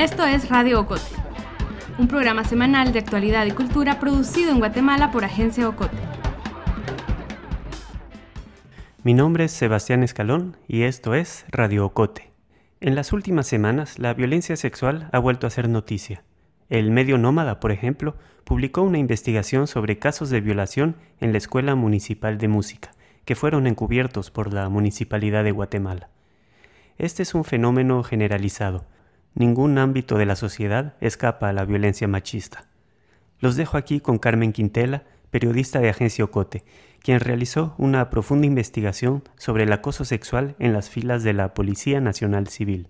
Esto es Radio Ocote, un programa semanal de actualidad y cultura producido en Guatemala por Agencia Ocote. Mi nombre es Sebastián Escalón y esto es Radio Ocote. En las últimas semanas, la violencia sexual ha vuelto a ser noticia. El medio Nómada, por ejemplo, publicó una investigación sobre casos de violación en la Escuela Municipal de Música, que fueron encubiertos por la Municipalidad de Guatemala. Este es un fenómeno generalizado, Ningún ámbito de la sociedad escapa a la violencia machista. Los dejo aquí con Carmen Quintela, periodista de Agencia Ocote, quien realizó una profunda investigación sobre el acoso sexual en las filas de la Policía Nacional Civil.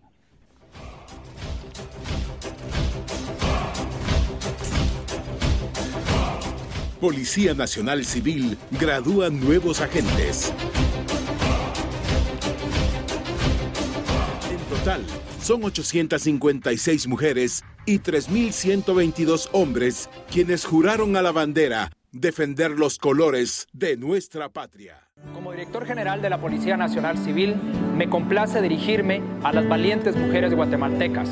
Policía Nacional Civil gradúa nuevos agentes. En total, son 856 mujeres y 3.122 hombres quienes juraron a la bandera defender los colores de nuestra patria. Como director general de la Policía Nacional Civil, me complace dirigirme a las valientes mujeres guatemaltecas.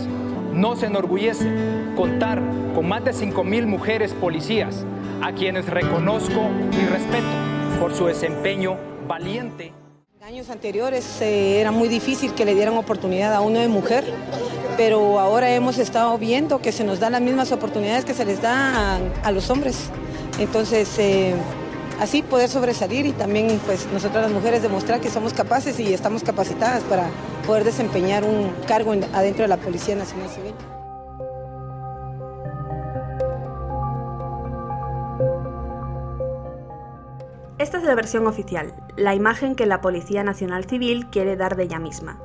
Nos enorgullece contar con más de 5.000 mujeres policías, a quienes reconozco y respeto por su desempeño valiente años anteriores eh, era muy difícil que le dieran oportunidad a uno de mujer, pero ahora hemos estado viendo que se nos dan las mismas oportunidades que se les da a, los hombres. Entonces, eh, así poder sobresalir y también pues nosotras las mujeres demostrar que somos capaces y estamos capacitadas para poder desempeñar un cargo adentro de la Policía Nacional Civil. Esta es la versión oficial, la imagen que la Policía Nacional Civil quiere dar de ella misma.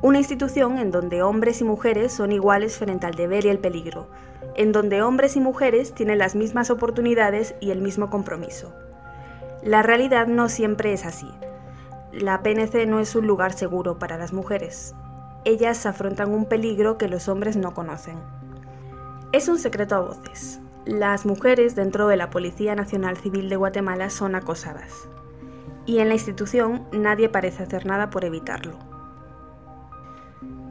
Una institución en donde hombres y mujeres son iguales frente al deber y el peligro, en donde hombres y mujeres tienen las mismas oportunidades y el mismo compromiso. La realidad no siempre es así. La PNC no es un lugar seguro para las mujeres. Ellas afrontan un peligro que los hombres no conocen. Es un secreto a voces. Las mujeres dentro de la Policía Nacional Civil de Guatemala son acosadas. Y en la institución nadie parece hacer nada por evitarlo.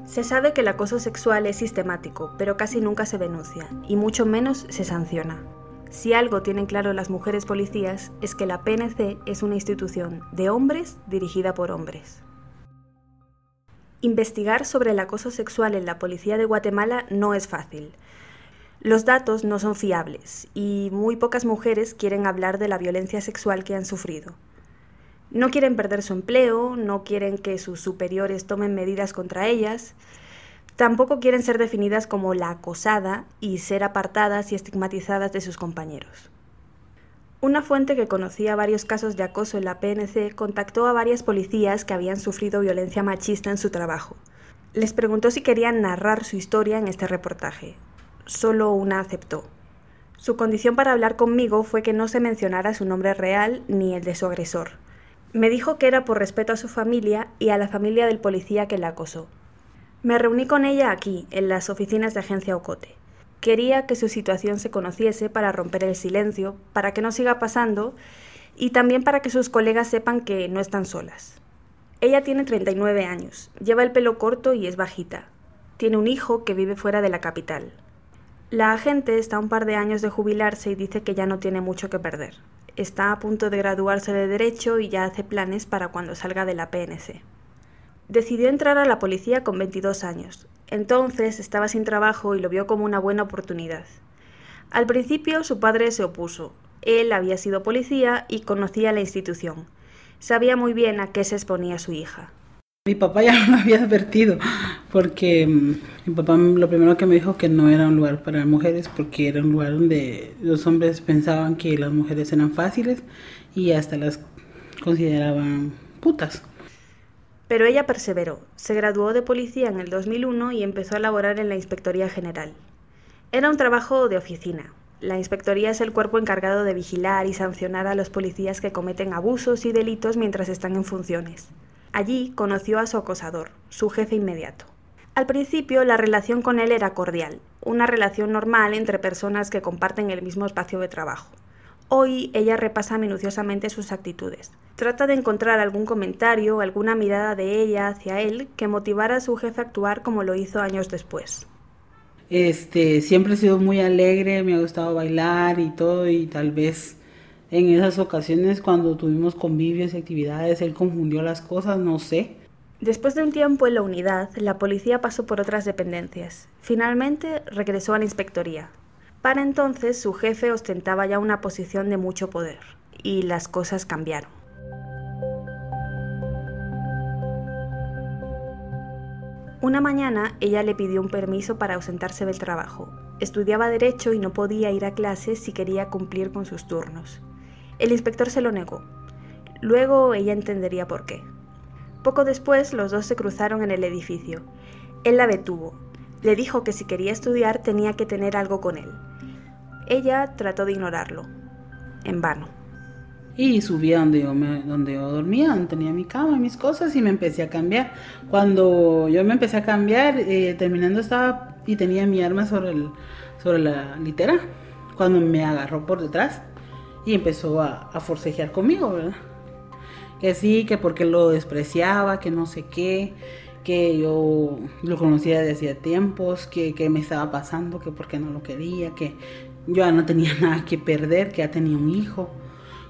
Se sabe que el acoso sexual es sistemático, pero casi nunca se denuncia, y mucho menos se sanciona. Si algo tienen claro las mujeres policías es que la PNC es una institución de hombres dirigida por hombres. Investigar sobre el acoso sexual en la Policía de Guatemala no es fácil, los datos no son fiables y muy pocas mujeres quieren hablar de la violencia sexual que han sufrido. No quieren perder su empleo, no quieren que sus superiores tomen medidas contra ellas, tampoco quieren ser definidas como la acosada y ser apartadas y estigmatizadas de sus compañeros. Una fuente que conocía varios casos de acoso en la PNC contactó a varias policías que habían sufrido violencia machista en su trabajo. Les preguntó si querían narrar su historia en este reportaje, solo una aceptó. Su condición para hablar conmigo fue que no se mencionara su nombre real ni el de su agresor. Me dijo que era por respeto a su familia y a la familia del policía que la acosó. Me reuní con ella aquí, en las oficinas de Agencia Ocote. Quería que su situación se conociese para romper el silencio, para que no siga pasando y también para que sus colegas sepan que no están solas. Ella tiene 39 años, lleva el pelo corto y es bajita. Tiene un hijo que vive fuera de la capital. La agente está a un par de años de jubilarse y dice que ya no tiene mucho que perder. Está a punto de graduarse de Derecho y ya hace planes para cuando salga de la PNC. Decidió entrar a la policía con 22 años. Entonces estaba sin trabajo y lo vio como una buena oportunidad. Al principio su padre se opuso. Él había sido policía y conocía la institución. Sabía muy bien a qué se exponía su hija. Mi papá ya me había advertido, porque mm, mi papá lo primero que me dijo que no era un lugar para mujeres, porque era un lugar donde los hombres pensaban que las mujeres eran fáciles y hasta las consideraban putas. Pero ella perseveró, se graduó de policía en el 2001 y empezó a laborar en la Inspectoría General. Era un trabajo de oficina. La Inspectoría es el cuerpo encargado de vigilar y sancionar a los policías que cometen abusos y delitos mientras están en funciones. Allí conoció a su acosador, su jefe inmediato. Al principio la relación con él era cordial, una relación normal entre personas que comparten el mismo espacio de trabajo. Hoy ella repasa minuciosamente sus actitudes. Trata de encontrar algún comentario, alguna mirada de ella hacia él que motivara a su jefe a actuar como lo hizo años después. Este, siempre he sido muy alegre, me ha gustado bailar y todo y tal vez en esas ocasiones cuando tuvimos convivios y actividades él confundió las cosas, no sé. Después de un tiempo en la unidad, la policía pasó por otras dependencias. Finalmente regresó a la inspectoría. Para entonces su jefe ostentaba ya una posición de mucho poder y las cosas cambiaron. Una mañana ella le pidió un permiso para ausentarse del trabajo. Estudiaba derecho y no podía ir a clases si quería cumplir con sus turnos. El inspector se lo negó. Luego ella entendería por qué. Poco después los dos se cruzaron en el edificio. Él la detuvo. Le dijo que si quería estudiar tenía que tener algo con él. Ella trató de ignorarlo. En vano. Y subí donde yo, me, donde yo dormía, donde tenía mi cama, mis cosas, y me empecé a cambiar. Cuando yo me empecé a cambiar, eh, terminando estaba y tenía mi arma sobre, el, sobre la litera, cuando me agarró por detrás y empezó a, forcejear conmigo, ¿verdad? Que sí, que porque lo despreciaba, que no sé qué, que yo lo conocía desde hacía tiempos, que, que me estaba pasando, que porque no lo quería, que yo ya no tenía nada que perder, que ya tenía un hijo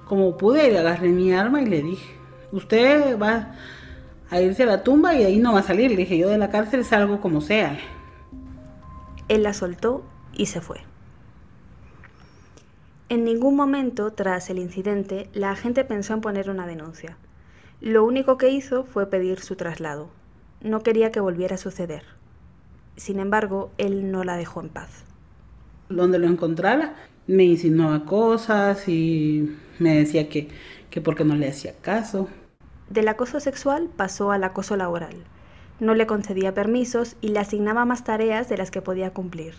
como pude, le agarré mi arma y le dije, usted va a irse a la tumba y ahí no va a salir. Le dije, yo de la cárcel salgo como sea. Él la soltó y se fue. En ningún momento, tras el incidente, la agente pensó en poner una denuncia. Lo único que hizo fue pedir su traslado. No quería que volviera a suceder. Sin embargo, él no la dejó en paz. Donde lo encontrara, me insinuaba cosas y me decía que, que porque no le hacía caso. Del acoso sexual pasó al acoso laboral. No le concedía permisos y le asignaba más tareas de las que podía cumplir.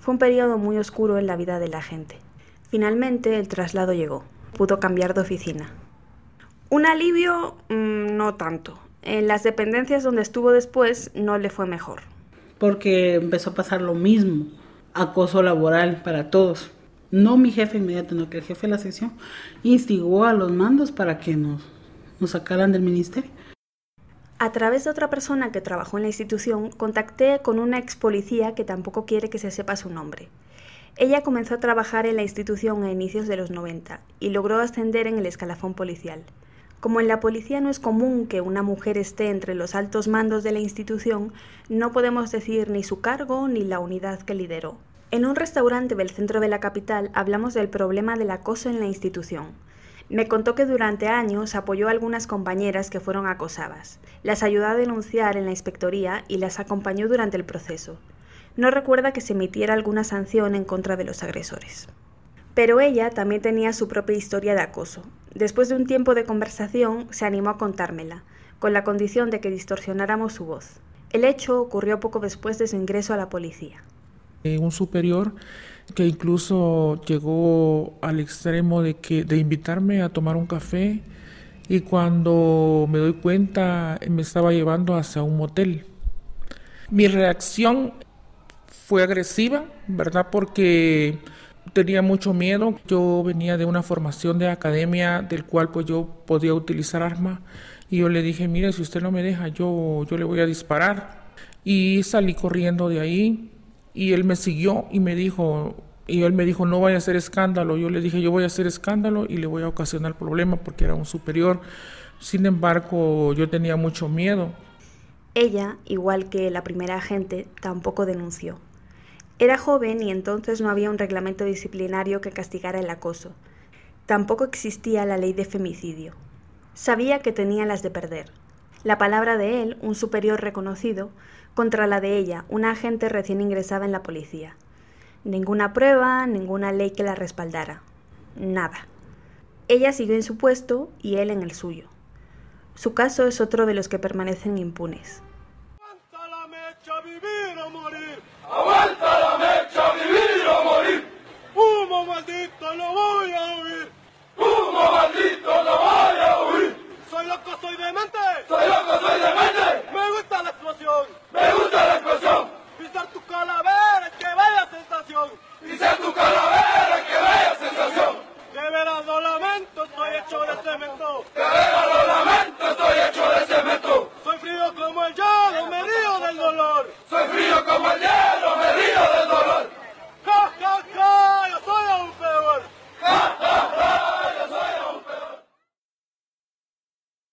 Fue un periodo muy oscuro en la vida de la gente. Finalmente el traslado llegó. Pudo cambiar de oficina. Un alivio, mm, no tanto. En las dependencias donde estuvo después no le fue mejor. Porque empezó a pasar lo mismo. Acoso laboral para todos no mi jefe inmediato, no que el jefe de la sección instigó a los mandos para que nos, nos sacaran del ministerio. A través de otra persona que trabajó en la institución, contacté con una ex policía que tampoco quiere que se sepa su nombre. Ella comenzó a trabajar en la institución a inicios de los 90 y logró ascender en el escalafón policial. Como en la policía no es común que una mujer esté entre los altos mandos de la institución, no podemos decir ni su cargo ni la unidad que lideró. En un restaurante del centro de la capital hablamos del problema del acoso en la institución. Me contó que durante años apoyó a algunas compañeras que fueron acosadas. Las ayudó a denunciar en la inspectoría y las acompañó durante el proceso. No recuerda que se emitiera alguna sanción en contra de los agresores. Pero ella también tenía su propia historia de acoso. Después de un tiempo de conversación, se animó a contármela, con la condición de que distorsionáramos su voz. El hecho ocurrió poco después de su ingreso a la policía. Un superior que incluso llegó al extremo de que de invitarme a tomar un café y cuando me doy cuenta me estaba llevando hacia un motel. Mi reacción fue agresiva, ¿verdad? Porque tenía mucho miedo. Yo venía de una formación de academia del cual pues yo podía utilizar arma y yo le dije, mire, si usted no me deja, yo, yo le voy a disparar. Y salí corriendo de ahí. Y él me siguió y me dijo, y él me dijo, no vaya a hacer escándalo. Yo le dije, yo voy a hacer escándalo y le voy a ocasionar problemas porque era un superior. Sin embargo, yo tenía mucho miedo. Ella, igual que la primera agente, tampoco denunció. Era joven y entonces no había un reglamento disciplinario que castigara el acoso. Tampoco existía la ley de femicidio. Sabía que tenía las de perder. La palabra de él, un superior reconocido, contra la de ella, una agente recién ingresada en la policía. Ninguna prueba, ninguna ley que la respaldara. Nada. Ella siguió en su puesto y él en el suyo. Su caso es otro de los que permanecen impunes. Maldito, no voy a huir! ¡Humo maldito, no voy a huir! ¡Soy loco, soy demente! ¡Soy loco, soy demente! ¡Me gusta la explosión! ¡Me gusta la explosión! ¡Pisar tu calavera, que vaya sensación! ¡Pisar tu calavera, que vaya sensación! ¡De veras lo lamento, estoy hecho de cemento! ¡De veras lo lamento, estoy hecho de cemento! Soy frío como el hielo, me río del dolor. Soy frío como el hielo, me río un peor.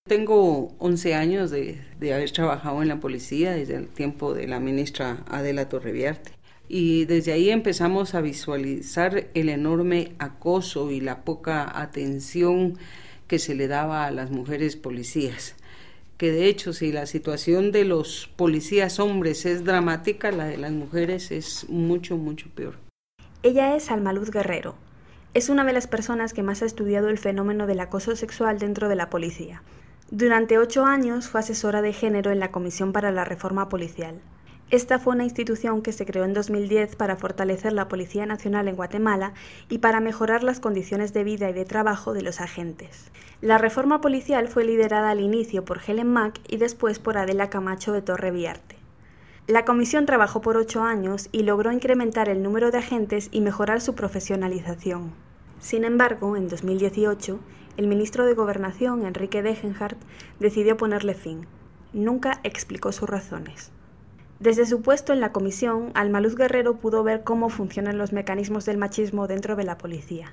Tengo 11 años de, de, haber trabajado en la policía desde el tiempo de la ministra Adela Torreviarte. Y desde ahí empezamos a visualizar el enorme acoso y la poca atención que se le daba a las mujeres policías. Que de hecho, si la situación de los policías hombres es dramática, la de las mujeres es mucho, mucho peor. Ella es Almaluz Guerrero, es una de las personas que más ha estudiado el fenómeno del acoso sexual dentro de la policía. Durante ocho años fue asesora de género en la Comisión para la Reforma Policial. Esta fue una institución que se creó en 2010 para fortalecer la Policía Nacional en Guatemala y para mejorar las condiciones de vida y de trabajo de los agentes. La reforma policial fue liderada al inicio por Helen Mack y después por Adela Camacho de Torre Viarte. La comisión trabajó por ocho años y logró incrementar el número de agentes y mejorar su profesionalización. Sin embargo, en 2018, el ministro de Gobernación, Enrique Degenhardt, decidió ponerle fin. Nunca explicó sus razones. Desde su puesto en la comisión, Almaluz Guerrero pudo ver cómo funcionan los mecanismos del machismo dentro de la policía.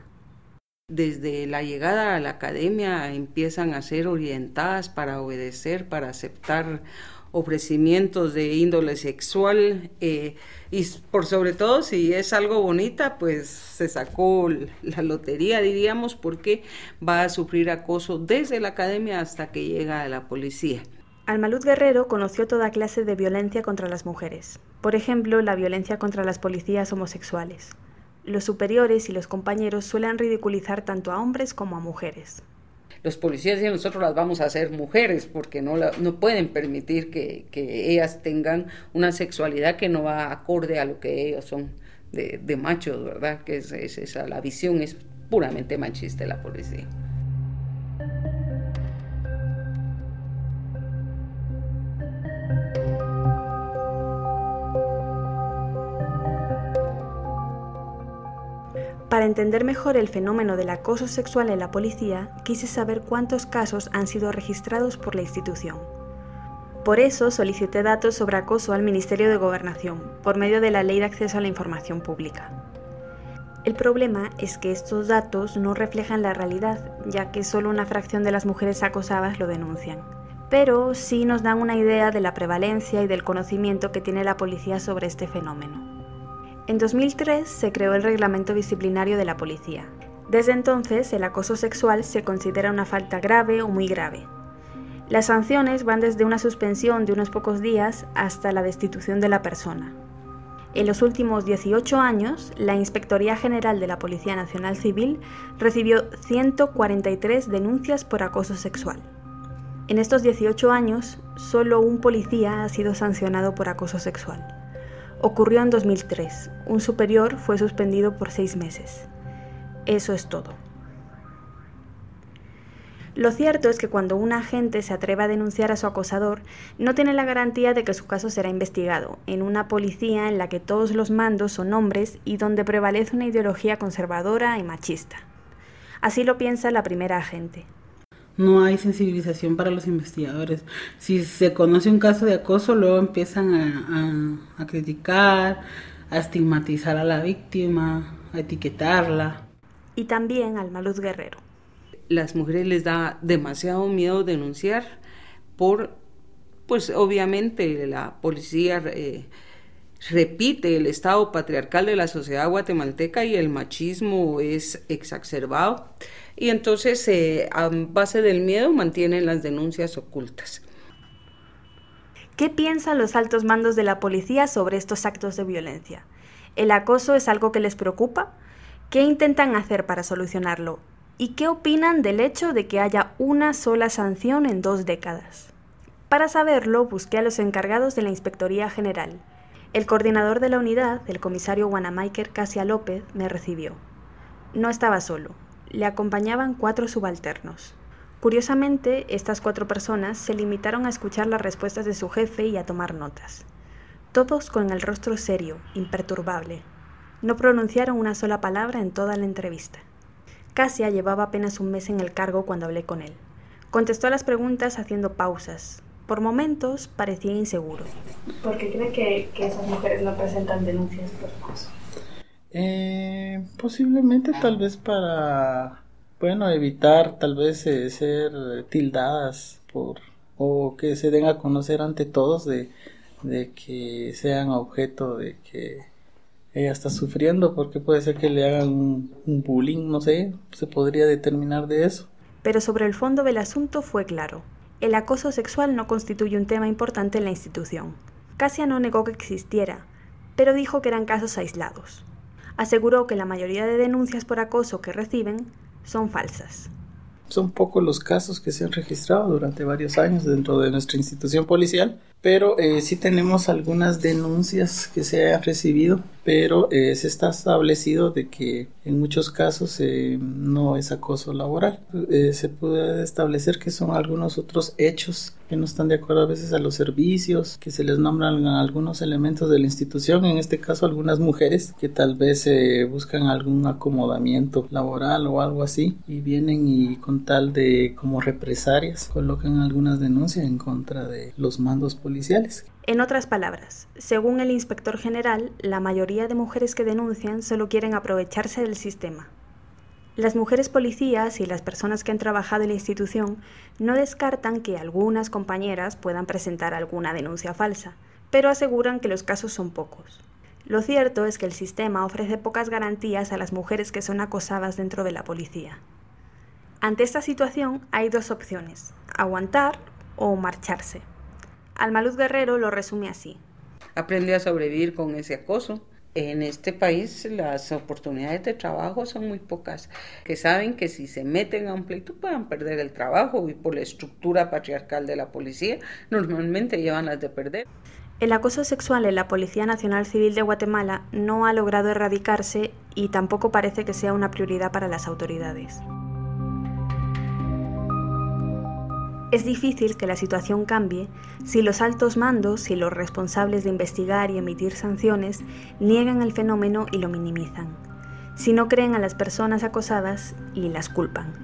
Desde la llegada a la academia empiezan a ser orientadas para obedecer, para aceptar ofrecimientos de índole sexual eh, y por sobre todo si es algo bonita pues se sacó la lotería diríamos porque va a sufrir acoso desde la academia hasta que llega a la policía. Almalud Guerrero conoció toda clase de violencia contra las mujeres, por ejemplo la violencia contra las policías homosexuales. Los superiores y los compañeros suelen ridiculizar tanto a hombres como a mujeres los policías y nosotros las vamos a hacer mujeres porque no, no pueden permitir que, ellas tengan una sexualidad que no va acorde a lo que ellos son de, de machos, ¿verdad? Que es, esa, la visión es puramente machista de la policía. Para entender mejor el fenómeno del acoso sexual en la policía, quise saber cuántos casos han sido registrados por la institución. Por eso solicité datos sobre acoso al Ministerio de Gobernación, por medio de la Ley de Acceso a la Información Pública. El problema es que estos datos no reflejan la realidad, ya que solo una fracción de las mujeres acosadas lo denuncian. Pero sí nos dan una idea de la prevalencia y del conocimiento que tiene la policía sobre este fenómeno. En 2003 se creó el Reglamento Disciplinario de la Policía. Desde entonces, el acoso sexual se considera una falta grave o muy grave. Las sanciones van desde una suspensión de unos pocos días hasta la destitución de la persona. En los últimos 18 años, la Inspectoría General de la Policía Nacional Civil recibió 143 denuncias por acoso sexual. En estos 18 años, solo un policía ha sido sancionado por acoso sexual. Ocurrió en 2003. Un superior fue suspendido por seis meses. Eso es todo. Lo cierto es que cuando un agente se atreve a denunciar a su acosador, no tiene la garantía de que su caso será investigado, en una policía en la que todos los mandos son hombres y donde prevalece una ideología conservadora y machista. Así lo piensa la primera agente no hay sensibilización para los investigadores. Si se conoce un caso de acoso, luego empiezan a, criticar, a estigmatizar a la víctima, a etiquetarla. Y también al Maluz Guerrero. Las mujeres les da demasiado miedo denunciar por, pues obviamente la policía eh, repite el estado patriarcal de la sociedad guatemalteca y el machismo es exacerbado y entonces eh, a base del miedo mantienen las denuncias ocultas. ¿Qué piensan los altos mandos de la policía sobre estos actos de violencia? ¿El acoso es algo que les preocupa? ¿Qué intentan hacer para solucionarlo? ¿Y qué opinan del hecho de que haya una sola sanción en dos décadas? Para saberlo, busqué a los encargados de la Inspectoría General. El coordinador de la unidad, el comisario Guanamaiker Casia López, me recibió. No estaba solo, le acompañaban cuatro subalternos. Curiosamente, estas cuatro personas se limitaron a escuchar las respuestas de su jefe y a tomar notas. Todos con el rostro serio, imperturbable. No pronunciaron una sola palabra en toda la entrevista. Casia llevaba apenas un mes en el cargo cuando hablé con él. Contestó a las preguntas haciendo pausas. Por momentos parecía inseguro. ¿Por qué cree que, que esas mujeres no presentan denuncias por acoso? Eh, posiblemente tal vez para, bueno, evitar tal vez eh, ser tildadas por o que se den a conocer ante todos de, de que sean objeto de que ella está sufriendo porque puede ser que le hagan un, un bullying, no sé, se podría determinar de eso. Pero sobre el fondo del asunto fue claro. El acoso sexual no constituye un tema importante en la institución. Casia no negó que existiera, pero dijo que eran casos aislados. Aseguró que la mayoría de denuncias por acoso que reciben son falsas. Son pocos los casos que se han registrado durante varios años dentro de nuestra institución policial pero eh, sí tenemos algunas denuncias que se han recibido, pero eh, se está establecido de que en muchos casos eh, no es acoso laboral. Eh, se puede establecer que son algunos otros hechos que no están de acuerdo a veces a los servicios, que se les nombran algunos elementos de la institución, en este caso algunas mujeres que tal vez buscan algún acomodamiento laboral o algo así y vienen y con tal de como represalias colocan algunas denuncias en contra de los mandos En otras palabras, según el inspector general, la mayoría de mujeres que denuncian solo quieren aprovecharse del sistema. Las mujeres policías y las personas que han trabajado en la institución no descartan que algunas compañeras puedan presentar alguna denuncia falsa, pero aseguran que los casos son pocos. Lo cierto es que el sistema ofrece pocas garantías a las mujeres que son acosadas dentro de la policía. Ante esta situación hay dos opciones, aguantar o marcharse. Almaluz Guerrero lo resume así. Aprende a sobrevivir con ese acoso. En este país las oportunidades de trabajo son muy pocas, que saben que si se meten a un pleito puedan perder el trabajo y por la estructura patriarcal de la policía normalmente llevan las de perder. El acoso sexual en la Policía Nacional Civil de Guatemala no ha logrado erradicarse y tampoco parece que sea una prioridad para las autoridades. Es difícil que la situación cambie si los altos mandos y los responsables de investigar y emitir sanciones niegan el fenómeno y lo minimizan, si no creen a las personas acosadas y las culpan.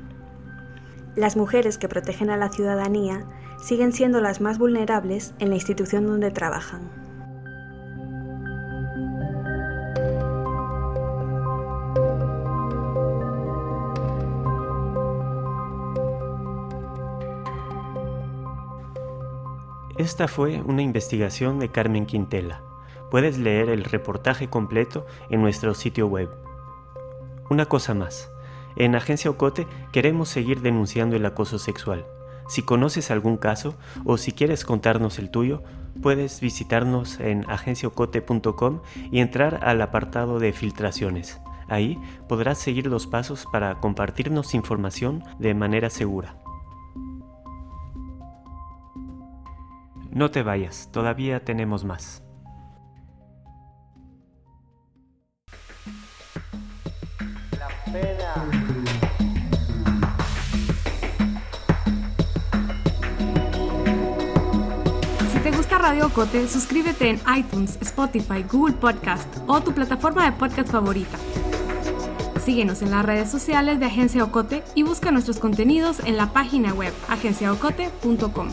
Las mujeres que protegen a la ciudadanía siguen siendo las más vulnerables en la institución donde trabajan. Esta fue una investigación de Carmen Quintela. Puedes leer el reportaje completo en nuestro sitio web. Una cosa más. En Agencia Ocote queremos seguir denunciando el acoso sexual. Si conoces algún caso o si quieres contarnos el tuyo, puedes visitarnos en agenciaocote.com y entrar al apartado de filtraciones. Ahí podrás seguir los pasos para compartirnos información de manera segura. No te vayas, todavía tenemos más. Si te gusta Radio Cote, suscríbete en iTunes, Spotify, Google Podcast o tu plataforma de podcast favorita. Síguenos en las redes sociales de Agencia Ocote y busca nuestros contenidos en la página web agenciaocote.com.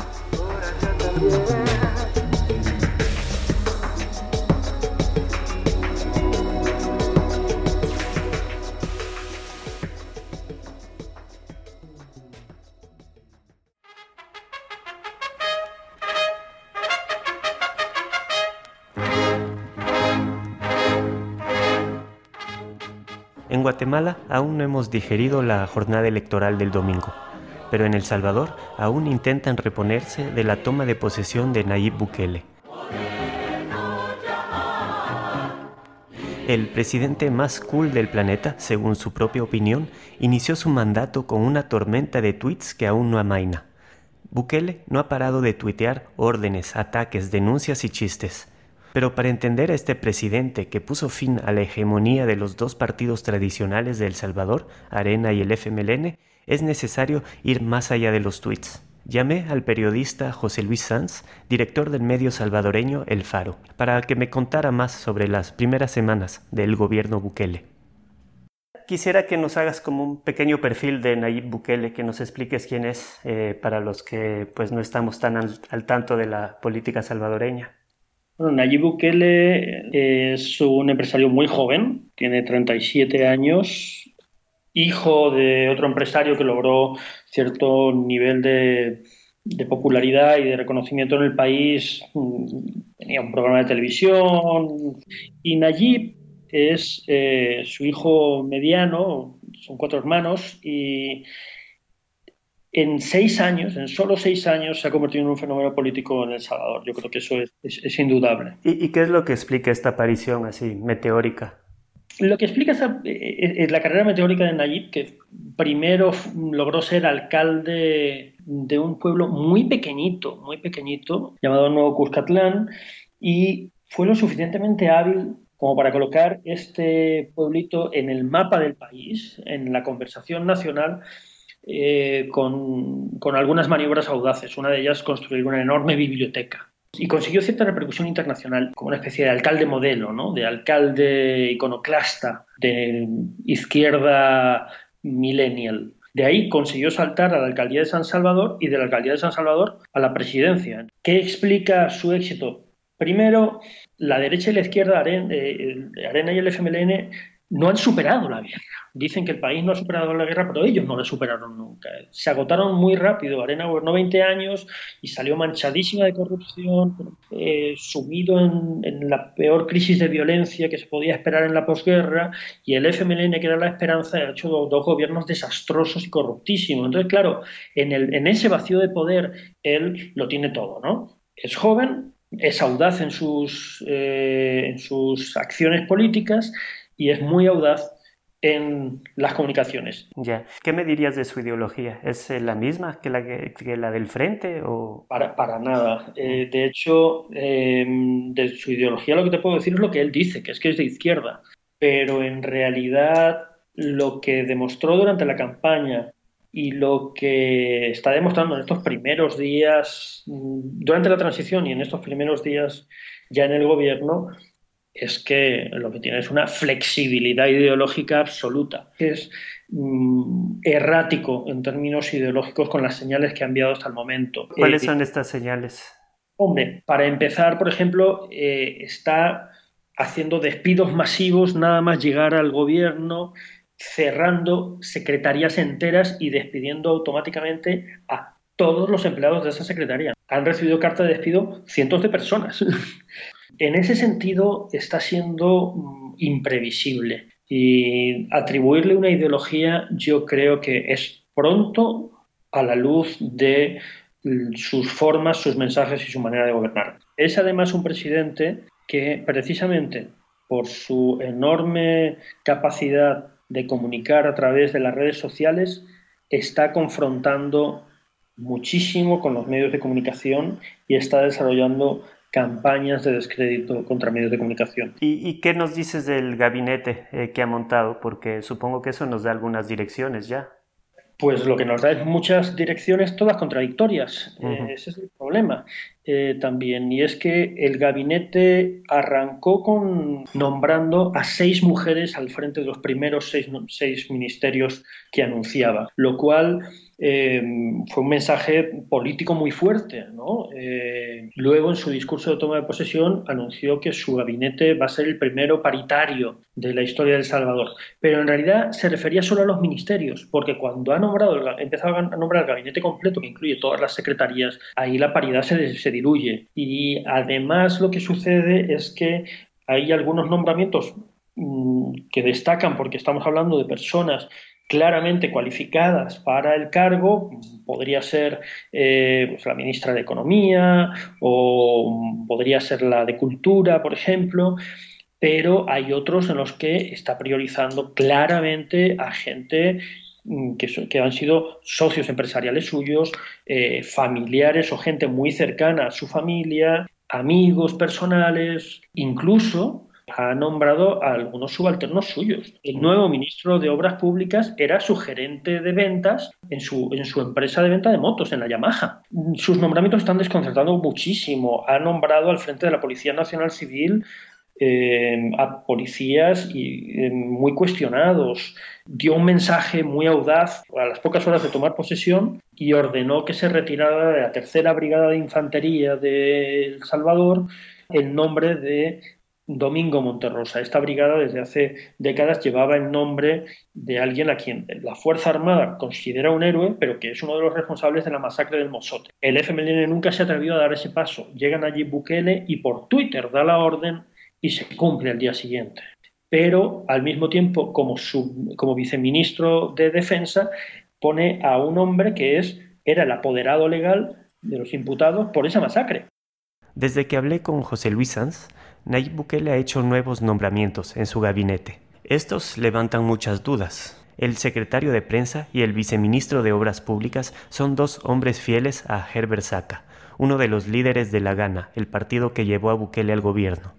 En Guatemala aún no hemos digerido la jornada electoral del domingo pero en El Salvador aún intentan reponerse de la toma de posesión de Nayib Bukele. El presidente más cool del planeta, según su propia opinión, inició su mandato con una tormenta de tweets que aún no amaina. Bukele no ha parado de tuitear órdenes, ataques, denuncias y chistes. Pero para entender a este presidente que puso fin a la hegemonía de los dos partidos tradicionales de El Salvador, Arena y el FMLN, es necesario ir más allá de los tweets. Llamé al periodista José Luis Sanz, director del medio salvadoreño El Faro, para que me contara más sobre las primeras semanas del gobierno Bukele. Quisiera que nos hagas como un pequeño perfil de Nayib Bukele, que nos expliques quién es eh, para los que pues no estamos tan al, al tanto de la política salvadoreña. Bueno, Nayib Bukele es un empresario muy joven, tiene 37 años, hijo de otro empresario que logró cierto nivel de, popularidad y de reconocimiento en el país. Mm, tenía un programa de televisión y Nayib es eh, su hijo mediano, son cuatro hermanos y en seis años, en solo seis años, se ha convertido en un fenómeno político en El Salvador. Yo creo que eso es, indudable. ¿Y, qué es lo que explica esta aparición así, meteórica? Lo que explica es eh, eh, la carrera meteórica de Nayib, que primero logró ser alcalde de un pueblo muy pequeñito, muy pequeñito, llamado Nuevo Cuscatlán, y fue lo suficientemente hábil como para colocar este pueblito en el mapa del país, en la conversación nacional, eh, con, algunas maniobras audaces. Una de ellas, construir una enorme biblioteca. Y consiguió cierta repercusión internacional, como una especie de alcalde modelo, ¿no? de alcalde iconoclasta, de izquierda millennial. De ahí consiguió saltar a la alcaldía de San Salvador y de la alcaldía de San Salvador a la presidencia. ¿Qué explica su éxito? Primero, la derecha y la izquierda, Arena, eh, Arena y el FMLN, no han superado la guerra. Dicen que el país no ha superado la guerra, pero ellos no la superaron nunca. Se agotaron muy rápido. Arena gobernó 20 años y salió manchadísima de corrupción, eh, sumido en, la peor crisis de violencia que se podía esperar en la posguerra. Y el FMLN, que era la esperanza, ha hecho dos, gobiernos desastrosos y corruptísimos. Entonces, claro, en, el, en ese vacío de poder, él lo tiene todo, ¿no? Es joven, es audaz en sus, eh, en sus acciones políticas y es muy audaz en las comunicaciones. Ya. ¿Qué me dirías de su ideología? ¿Es eh, la misma que la, que, la del frente? O... Para, para nada. Eh, de hecho, em, de su ideología lo que te puedo decir es lo que él dice, que es que es de izquierda. Pero en realidad lo que demostró durante la campaña y lo que está demostrando en estos primeros días, mm, durante la transición y en estos primeros días ya en el gobierno, es que lo que tiene es una flexibilidad ideológica absoluta, es mm, errático en términos ideológicos con las señales que ha enviado hasta el momento. ¿Cuáles eh, son estas señales? Hombre, para empezar, por ejemplo, eh, está haciendo despidos masivos nada más llegar al gobierno, cerrando secretarías enteras y despidiendo automáticamente a todos los empleados de esa secretaría. Han recibido carta de despido cientos de personas. En ese sentido, está siendo mm, imprevisible y atribuirle una ideología yo creo que es pronto a la luz de mm, sus formas, sus mensajes y su manera de gobernar. Es además un presidente que precisamente por su enorme capacidad de comunicar a través de las redes sociales está confrontando muchísimo con los medios de comunicación y está desarrollando campañas de descrédito contra medios de comunicación. ¿Y, qué nos dices del gabinete eh, que ha montado? Porque supongo que eso nos da algunas direcciones ya. Pues lo que nos da es muchas direcciones, todas contradictorias. Eh, ese es el problema eh, también. Y es que el gabinete arrancó con nombrando a seis mujeres al frente de los primeros seis, seis ministerios que anunciaba, lo cual eh, fue un mensaje político muy fuerte. ¿no? Eh, luego, en su discurso de toma de posesión, anunció que su gabinete va a ser el primero paritario de la historia de El Salvador. Pero en realidad se refería solo a los ministerios, porque cuando ha nombrado, empezado a nombrar el gabinete completo, que incluye todas las secretarías, ahí la paridad se, se diluye. Y además lo que sucede es que hay algunos nombramientos mm, que destacan porque estamos hablando de personas claramente cualificadas para el cargo, podría ser eh, pues, la ministra de Economía o podría ser la de Cultura, por ejemplo, pero hay otros en los que está priorizando claramente a gente mm, que, han sido socios empresariales suyos, eh, familiares o gente muy cercana a su familia, amigos personales, incluso ha nombrado a algunos subalternos suyos. El nuevo ministro de Obras Públicas era su gerente de ventas en su, en su empresa de venta de motos, en la Yamaha. Sus nombramientos están desconcertando muchísimo. Ha nombrado al frente de la Policía Nacional Civil a policías y, muy cuestionados. Dio un mensaje muy audaz a las pocas horas de tomar posesión y ordenó que se retirara de la tercera brigada de infantería de El Salvador el nombre de Domingo Monterrosa. Esta brigada desde hace décadas llevaba el nombre de alguien a quien la Fuerza Armada considera un héroe, pero que es uno de los responsables de la masacre del Mosote. El FMLN nunca se atrevió a dar ese paso. Llegan allí Bukele y por Twitter da la orden y se cumple al día siguiente. Pero al mismo tiempo, como, como viceministro de Defensa, pone a un hombre que es, era el apoderado legal de los imputados por esa masacre. Desde que hablé con José Luis Sanz, Nayib Bukele ha hecho nuevos nombramientos en su gabinete. Estos levantan muchas dudas. El secretario de prensa y el viceministro de Obras Públicas son dos hombres fieles a Herbert Saca, uno de los líderes de la Gana, el partido que llevó a Bukele al gobierno.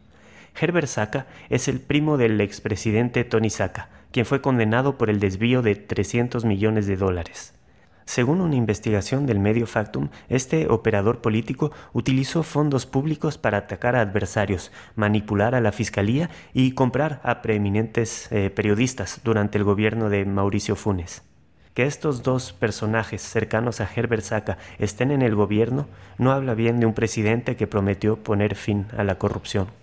Herbert Saca es el primo del expresidente Tony Saca, quien fue condenado por el desvío de 300 millones de dólares. Según una investigación del medio Factum, este operador político utilizó fondos públicos para atacar a adversarios, manipular a la fiscalía y comprar a preeminentes eh, periodistas durante el gobierno de Mauricio Funes. Que estos dos personajes cercanos a Herbert Saca estén en el gobierno no habla bien de un presidente que prometió poner fin a la corrupción.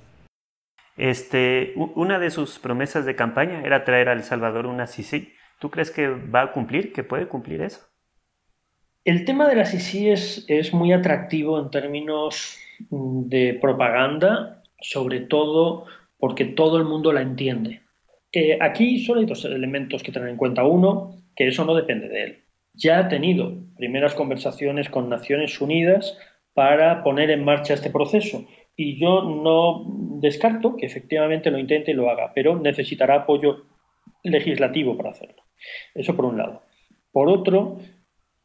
Este, una de sus promesas de campaña era traer a El Salvador una CICI. ¿Tú crees que va a cumplir, que puede cumplir eso? El tema de la CICI es, es muy atractivo en términos de propaganda, sobre todo porque todo el mundo la entiende. Eh, aquí solo hay dos elementos que tener en cuenta. Uno, que eso no depende de él. Ya ha tenido primeras conversaciones con Naciones Unidas para poner en marcha este proceso y yo no descarto que efectivamente lo intente y lo haga, pero necesitará apoyo legislativo para hacerlo. Eso por un lado. Por otro,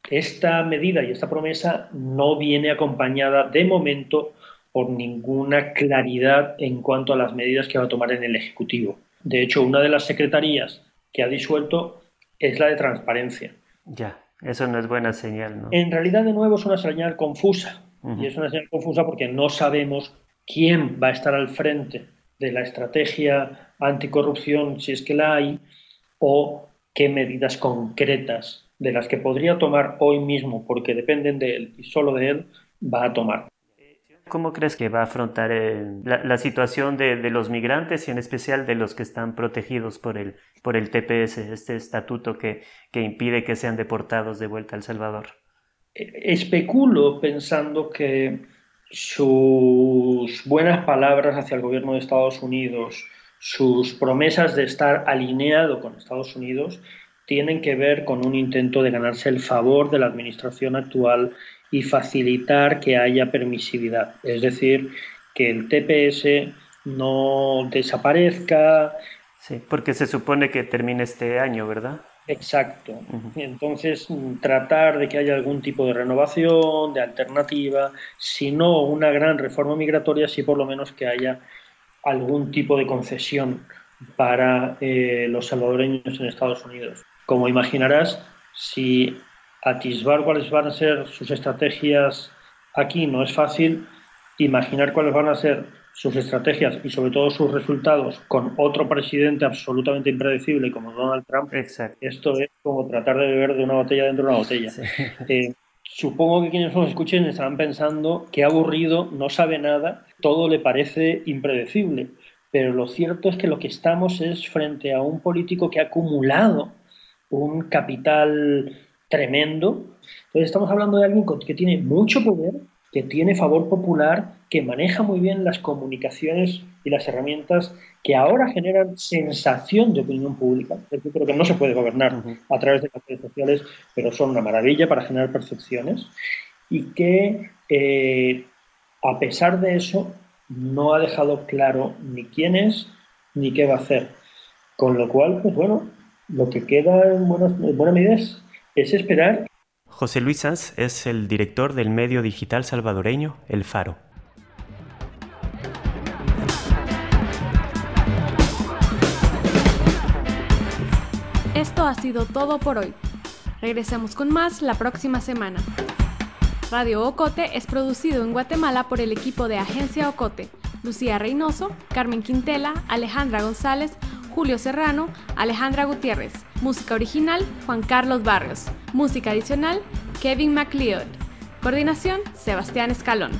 esta medida y esta promesa no viene acompañada de momento por ninguna claridad en cuanto a las medidas que va a tomar en el Ejecutivo. De hecho, una de las secretarías que ha disuelto es la de transparencia. Ya, eso no es buena señal, ¿no? En realidad, de nuevo, es una señal confusa. Y es una señal confusa porque no sabemos quién va a estar al frente de la estrategia anticorrupción, si es que la hay, o qué medidas concretas de las que podría tomar hoy mismo, porque dependen de él y solo de él, va a tomar. ¿Cómo crees que va a afrontar eh, la, situación de, los migrantes y en especial de los que están protegidos por el, por el TPS, este estatuto que, que impide que sean deportados de vuelta a El Salvador? Especulo pensando que sus buenas palabras hacia el gobierno de Estados Unidos, sus promesas de estar alineado con Estados Unidos, tienen que ver con un intento de ganarse el favor de la administración actual y facilitar que haya permisividad. Es decir, que el TPS no desaparezca. Sí, porque se supone que termine este año, ¿verdad? Exacto. Entonces, tratar de que haya algún tipo de renovación, de alternativa, si no una gran reforma migratoria, sí por lo menos que haya algún tipo de concesión para eh, los salvadoreños en Estados Unidos. Como imaginarás, si atisbar cuáles van a ser sus estrategias aquí no es fácil, imaginar cuáles van a ser sus estrategias y sobre todo sus resultados con otro presidente absolutamente impredecible como Donald Trump, esto es como tratar de beber de una botella dentro de una botella. Eh, supongo que quienes nos escuchen estarán pensando que aburrido, no sabe nada, todo le parece impredecible. Pero lo cierto es que lo que estamos es frente a un político que ha acumulado un capital tremendo. Entonces estamos hablando de alguien que tiene mucho poder, que tiene favor popular, que maneja muy bien las comunicaciones y las herramientas que ahora generan sensación de opinión pública. Yo creo que no se puede gobernar a través de las redes sociales, pero son una maravilla para generar percepciones y que eh, a pesar de eso no ha dejado claro ni quién es ni qué va a hacer. Con lo cual, pues bueno, lo que queda en buena medida es, es esperar José Luis Sanz es el director del medio digital salvadoreño El Faro. Esto ha sido todo por hoy. Regresemos con más la próxima semana. Radio Ocote es producido en Guatemala por el equipo de Agencia Ocote, Lucía Reynoso, Carmen Quintela, Alejandra González, Julio Serrano, Alejandra Gutiérrez. Música original, Juan Carlos Barrios. Música adicional, Kevin MacLeod. Coordinación, Sebastián Escalón.